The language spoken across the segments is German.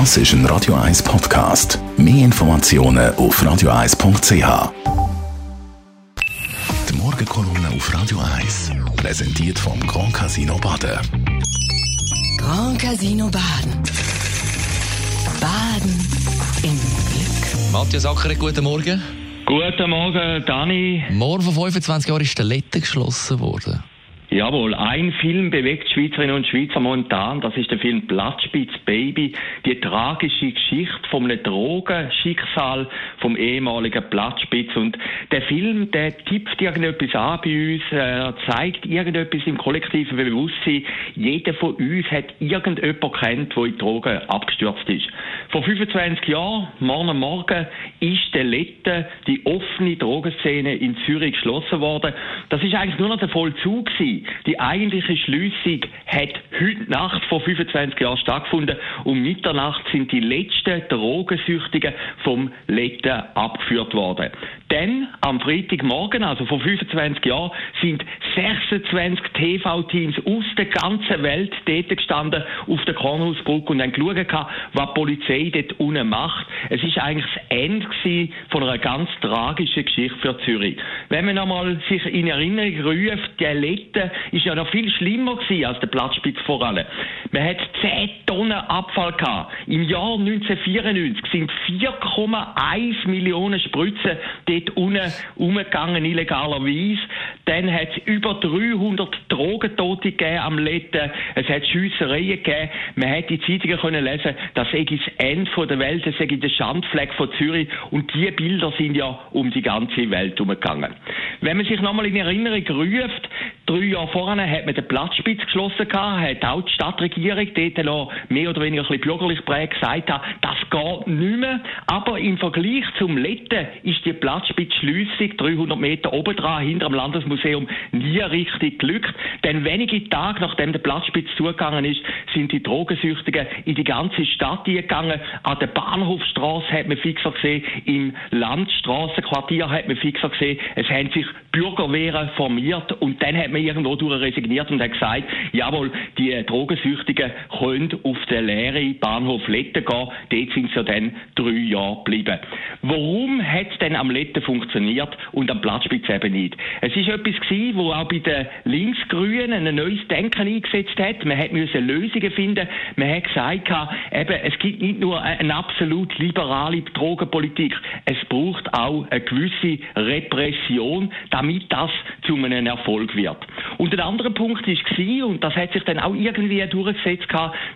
Das ist ein Radio 1 Podcast. Mehr Informationen auf radio1.ch. Die Morgenkolumne auf Radio 1 präsentiert vom Grand Casino Baden. Grand Casino Baden. Baden im Glück. Matthias Ackeret, guten Morgen. Guten Morgen, Dani. Morgen vor 25 Jahren ist der Lette geschlossen worden. Jawohl, ein Film bewegt Schweizerinnen und Schweizer momentan. Das ist der Film Platzspitz Baby. Die tragische Geschichte vom Drogenschicksal vom ehemaligen Platzspitz. Und der Film, der tippt irgendetwas an bei uns. Er zeigt irgendetwas im kollektiven Bewusstsein. Jeder von uns hat irgendjemanden kennt, der in Drogen abgestürzt ist. Vor 25 Jahren, morgen Morgen, ist der Lette, die offene Drogenszene in Zürich geschlossen worden. Das ist eigentlich nur noch der Vollzug gewesen die eigentliche Schließung hat heute Nacht vor 25 Jahren stattgefunden. Um Mitternacht sind die letzten Drogensüchtigen vom Letten abgeführt worden. Dann, am Freitagmorgen, also vor 25 Jahren, sind 26 TV-Teams aus der ganzen Welt dort gestanden auf der Kornhausbrücke und haben geschaut, was die Polizei dort unten macht. Es ist eigentlich das Ende von einer ganz tragischen Geschichte für Zürich. Wenn man einmal sich in Erinnerung ruft, die Letten ist ja noch viel schlimmer gewesen als der Platzspitz vor allem. Man hat 10 Tonnen Abfall gehabt. Im Jahr 1994 sind 4,1 Millionen Spritzen dort unten umgegangen, illegalerweise. Dann hat es über 300 Drogentote gegeben am Letten. Es hat Schiessereien gegeben. Man hat die Zeitungen können lesen, das sei das Ende der Welt, das sei der Schandfleck von Zürich. Und diese Bilder sind ja um die ganze Welt umgegangen. Wenn man sich nochmal in Erinnerung ruft, drei Jahre vorher hat man den Platzspitz geschlossen gehabt, hat auch die Stadtregierung dort noch mehr oder weniger ein bisschen bürgerlich prägt gesagt, das geht nicht mehr. Aber im Vergleich zum Letten ist die Platzspitzschliessung 300 Meter oben dran, hinter dem Landesmuseum, nie richtig glückt. Denn wenige Tage nachdem der Platzspitz zugegangen ist, sind die Drogensüchtigen in die ganze Stadt gegangen. An der Bahnhofstraße hat man fixer gesehen, im Landstraßenquartier hat man fixer gesehen, es haben sich Bürgerwehren formiert und dann hat man irgendwo durch resigniert und hat gesagt, jawohl, die Drogensüchtigen können auf den leeren Bahnhof Letten gehen. Dort sind sie dann drei Jahre geblieben. Warum hat es denn am Letten funktioniert und am Platzspitz eben nicht? Es ist etwas gewesen, wo auch bei den Linksgrünen ein neues Denken eingesetzt hat. Man hat müssen Lösungen finden. Man hat gesagt, eben, es gibt nicht nur eine absolut liberale Drogenpolitik. Es braucht auch eine gewisse Repression, damit das zu einem Erfolg wird. Und ein anderer Punkt war, und das hat sich dann auch irgendwie durchgesetzt,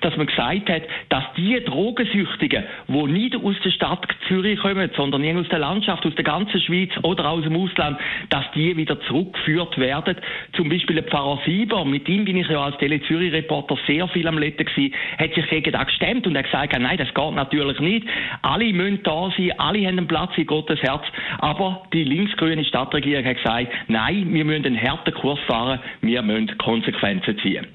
dass man gesagt hat, dass die Drogensüchtigen, die nicht aus der Stadt Zürich kommen, sondern aus der Landschaft, aus der ganzen Schweiz oder aus dem Ausland, dass die wieder zurückgeführt werden. Zum Beispiel der Pfarrer Sieber, mit ihm bin ich ja als Tele Zürich Reporter sehr viel am Letten gewesen, hat sich gegen das gestemmt und hat gesagt, nein, das geht natürlich nicht. Alle müssen da sein, alle haben einen Platz in Gottes Herz. Aber die linksgrüne Stadtregierung hat gesagt, nein, wir müssen einen harten Kurs fahren, wir müssen Konsequenzen ziehen.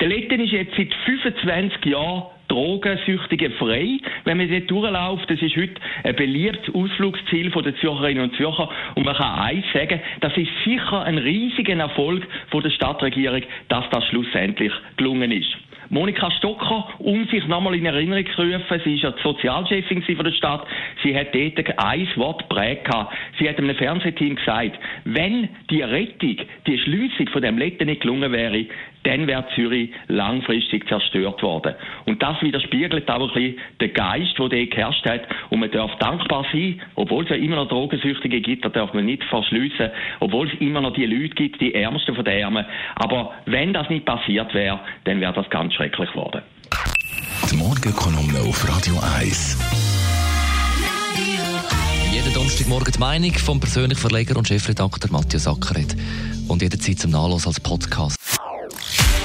Der Letten ist jetzt seit 25 Jahren Drogensüchtige frei. Wenn man dort durchläuft, das ist heute ein beliebtes Ausflugsziel der Zürcherinnen und Zürcher. Und man kann eins sagen, das ist sicher ein riesiger Erfolg der Stadtregierung, dass das schlussendlich gelungen ist. Monika Stocker, um sich nochmal in Erinnerung zu rufen, sie ist ja die Sozialchefin von der Stadt, sie hat dort ein Wort prägt. Sie hat einem Fernsehteam gesagt, wenn die Rettung, die Schließung von dem Letten nicht gelungen wäre, dann wäre Zürich langfristig zerstört worden. Und das widerspiegelt auch ein bisschen den Geist, der dort geherrscht hat. Und man darf dankbar sein, obwohl es ja immer noch Drogensüchtige gibt, da darf man nicht verschliessen, obwohl es immer noch die Leute gibt, die Ärmsten von den Ärmen. Aber wenn das nicht passiert wäre, dann wäre das ganz schrecklich geworden. Die Morgenkolumne auf Radio 1. Jeden Donnerstagmorgen die Meinung vom persönlichen Verleger und Chefredakteur Matthias Ackeret. Und jederzeit zum Nachlass als Podcast.